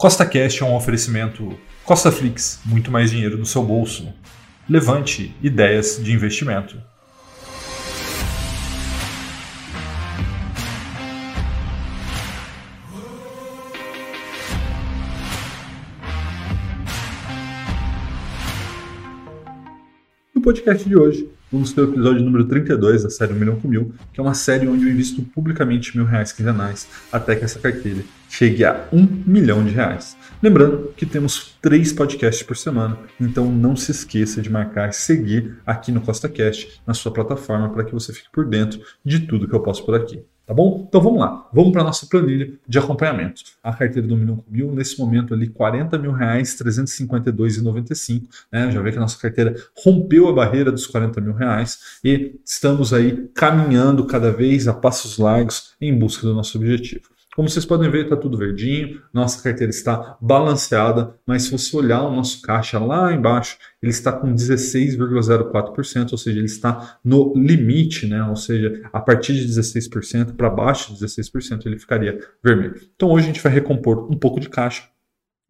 Costa Cash é um oferecimento Costa Flix, muito mais dinheiro no seu bolso. Levante ideias de investimento. No podcast de hoje, vamos ter o episódio número 32 da série 1 Milhão com Mil, que é uma série onde eu invisto publicamente mil reais quinzenais até que essa carteira chegue a um milhão de reais. Lembrando que temos três podcasts por semana, então não se esqueça de marcar seguir aqui no CostaCast, na sua plataforma, para que você fique por dentro de tudo que eu posto por aqui. Tá bom? Então vamos lá. Vamos para a nossa planilha de acompanhamento. A carteira do Milhão com Mil, nesse momento ali, 40 mil reais, 352,95. Né? Já vê que a nossa carteira rompeu a barreira dos 40 mil reais e estamos aí caminhando cada vez a passos largos em busca do nosso objetivo. Como vocês podem ver, está tudo verdinho, nossa carteira está balanceada, mas se você olhar o nosso caixa lá embaixo, ele está com 16,04%, ou seja, ele está no limite, né? ou seja, a partir de 16% para baixo de 16% ele ficaria vermelho. Então hoje a gente vai recompor um pouco de caixa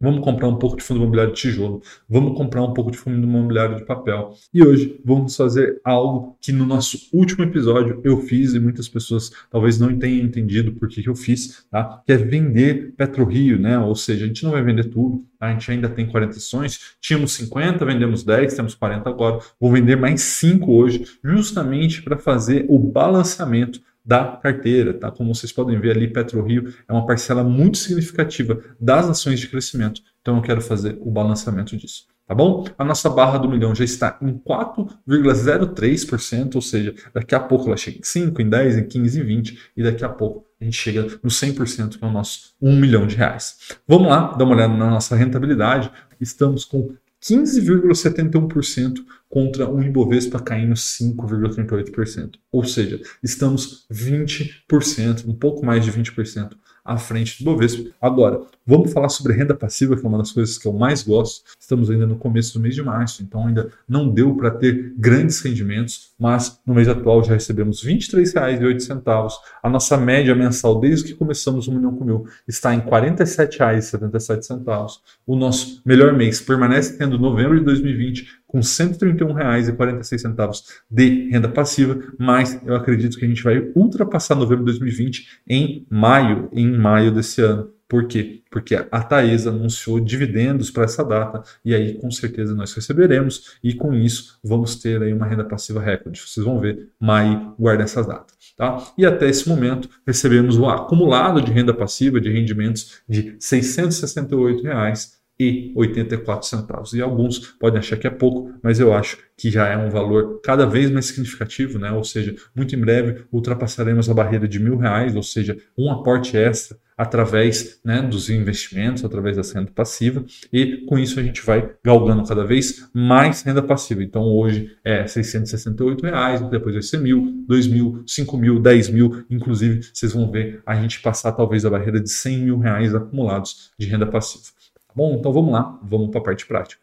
Vamos comprar um pouco de fundo imobiliário de tijolo. Vamos comprar um pouco de fundo imobiliário de papel. E hoje vamos fazer algo que no nosso último episódio eu fiz e muitas pessoas talvez não tenham entendido por que, eu fiz, tá? Que é vender PetroRio, né? Ou seja, a gente não vai vender tudo, tá? a gente ainda tem 40 ações. Tínhamos 50, vendemos 10, temos 40 agora. Vou vender mais 5 hoje, justamente para fazer o balanceamento da carteira, tá? Como vocês podem ver ali, PetroRio é uma parcela muito significativa das ações de crescimento, então eu quero fazer o balanceamento disso. Tá bom? A nossa barra do milhão já está em 4,03%, ou seja, daqui a pouco ela chega em 5, em 10, em 15, em 20, e daqui a pouco a gente chega no 100%, que é o nosso 1 milhão de reais. Vamos lá, dar uma olhada na nossa rentabilidade. Estamos com 15,71% contra um Ibovespa caindo 5,38%. Ou seja, estamos 20%, um pouco mais de 20% à frente do Bovespa. Agora, vamos falar sobre renda passiva, que é uma das coisas que eu mais gosto. Estamos ainda no começo do mês de março, então ainda não deu para ter grandes rendimentos, mas no mês atual já recebemos R$ 23,08. A nossa média mensal, desde que começamos o Milhão com Mil, está em R$ 47,77. O nosso melhor mês permanece tendo novembro de 2020 com R$ 131,46 de renda passiva, mas eu acredito que a gente vai ultrapassar novembro de 2020 em maio, em maio desse ano. Por quê? Porque a Taesa anunciou dividendos para essa data e aí com certeza nós receberemos e com isso vamos ter aí uma renda passiva recorde. Vocês vão ver, maio guarda essas datas. Tá? E até esse momento recebemos o acumulado de renda passiva de rendimentos de 668 reais e 84 centavos. E alguns podem achar que é pouco, mas eu acho que já é um valor cada vez mais significativo, né? Ou seja, muito em breve ultrapassaremos a barreira de mil reais, ou seja, um aporte extra através né, dos investimentos, através da renda passiva, e com isso a gente vai galgando cada vez mais renda passiva. Então hoje é 668 reais, depois vai ser mil, dois mil, cinco mil, dez mil, inclusive vocês vão ver a gente passar talvez a barreira de 100 mil reais acumulados de renda passiva. Bom? Então vamos lá, vamos para a parte prática.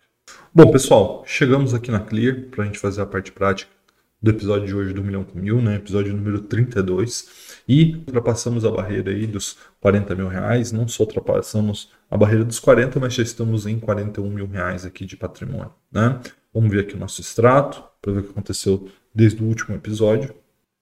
Bom, pessoal, chegamos aqui na Clear para a gente fazer a parte prática do episódio de hoje do Milhão com Mil, né? Episódio número 32. E ultrapassamos a barreira aí dos 40 mil reais. Não só ultrapassamos a barreira dos 40, mas já estamos em 41 mil reais aqui de patrimônio, né? Vamos ver aqui o nosso extrato para ver o que aconteceu desde o último episódio.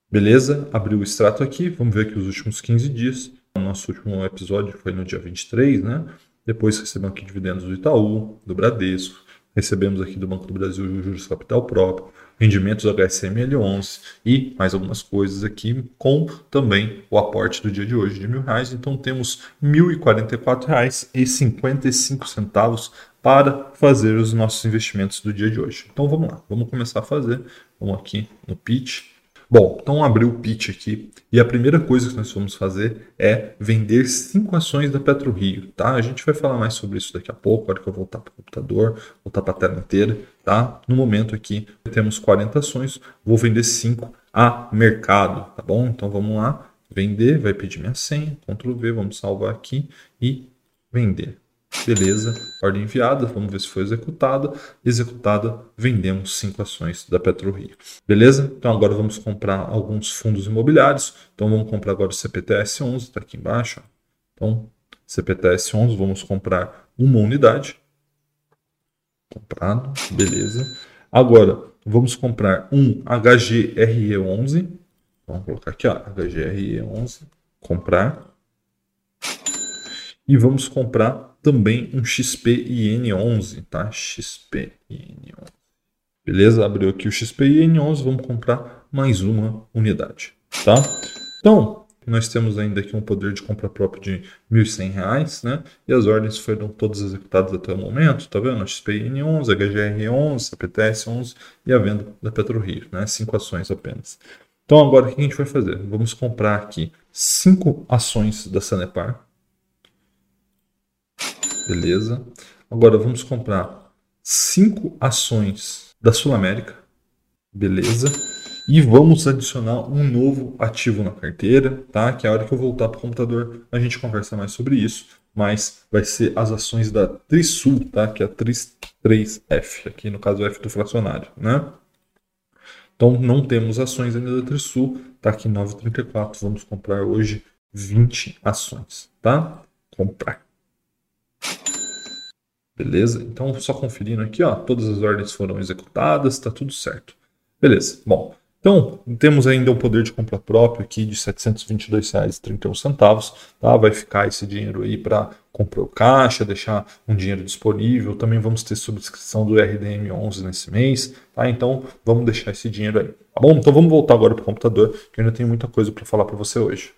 Beleza? Abriu o extrato aqui. Vamos ver aqui os últimos 15 dias. O nosso último episódio foi no dia 23, né? Depois recebemos aqui dividendos do Itaú, do Bradesco, recebemos aqui do Banco do Brasil juros capital próprio, rendimentos HSML11 e mais algumas coisas aqui, com também o aporte do dia de hoje de mil reais. Então temos R$ 1.044,55 para fazer os nossos investimentos do dia de hoje. Então vamos lá, vamos começar a fazer. Vamos aqui no pitch Bom, então abri o pitch aqui e a primeira coisa que nós vamos fazer é vender cinco ações da PetroRio, tá? A gente vai falar mais sobre isso daqui a pouco, hora que eu voltar para o computador, voltar para a tela inteira, tá? No momento aqui temos 40 ações, vou vender cinco a mercado, tá bom? Então vamos lá, vender, vai pedir minha senha, Ctrl V, vamos salvar aqui e vender. Beleza, ordem enviada, vamos ver se foi executada. Executada, vendemos cinco ações da PetroRio. Beleza? Então agora vamos comprar alguns fundos imobiliários. Então vamos comprar agora o CPTS 11, está aqui embaixo. Então CPTS 11, vamos comprar uma unidade. Comprado, beleza. Agora, vamos comprar um HGRE11. Vamos colocar aqui, ó, HGRE11, comprar. E vamos comprar também um XPIN11, tá? XPIN11. Beleza? Abriu aqui o XPIN11, vamos comprar mais uma unidade, tá? Então, nós temos ainda aqui um poder de compra próprio de R$ 1.100, né? E as ordens foram todas executadas até o momento, tá vendo? XPN11, HGR11, CPTS11 e a venda da PetroRio, né? Cinco ações apenas. Então agora o que a gente vai fazer? Vamos comprar aqui cinco ações da Sanepar. Beleza. Agora vamos comprar cinco ações da Sul América. Beleza. E vamos adicionar um novo ativo na carteira, tá? Que é a hora que eu voltar para o computador a gente conversa mais sobre isso. Mas vai ser as ações da Trisul, tá? Que é a Tris 3F, aqui no caso F do fracionário, né? Então não temos ações ainda da Trisul, tá aqui 9,34. Vamos comprar hoje 20 ações, tá? Comprar. Beleza? Então só conferindo aqui, ó, todas as ordens foram executadas, tá tudo certo. Beleza. Bom, então, temos ainda um poder de compra próprio aqui de R$ 722,31, tá? Vai ficar esse dinheiro aí para comprar o caixa, deixar um dinheiro disponível. Também vamos ter subscrição do RDM11 nesse mês, tá? Então, vamos deixar esse dinheiro aí, tá bom? Então, vamos voltar agora para o computador, que eu ainda tenho muita coisa para falar para você hoje.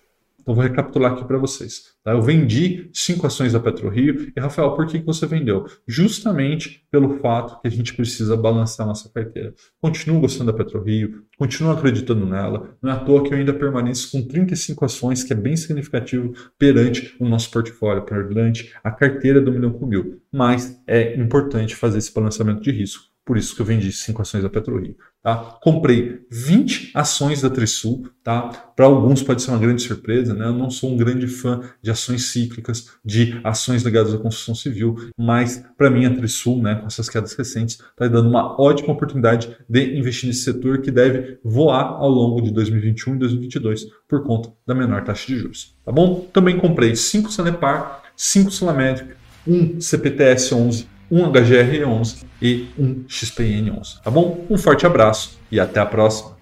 Então, vou recapitular aqui para vocês. Tá? Eu vendi cinco ações da PetroRio. E, Rafael, por que, que você vendeu? Justamente pelo fato que a gente precisa balançar nossa carteira. Continuo gostando da PetroRio, continuo acreditando nela. Não é à toa que eu ainda permaneço com 35 ações, que é bem significativo perante o nosso portfólio, perante a carteira do Milhão com Mil. Mas é importante fazer esse balanceamento de risco. Por isso que eu vendi cinco ações da PetroRio. Tá? Comprei 20 ações da Trisul, tá? Para alguns pode ser uma grande surpresa, né? Eu não sou um grande fã de ações cíclicas, de ações ligadas à construção civil, mas para mim a Trisul, né, com essas quedas recentes, está dando uma ótima oportunidade de investir nesse setor que deve voar ao longo de 2021 e 2022 por conta da menor taxa de juros, tá bom? Também comprei 5 Sanepar, 5 Sul América, um CPTS 11 um HGR11 e um XPN11, tá bom? Um forte abraço e até a próxima!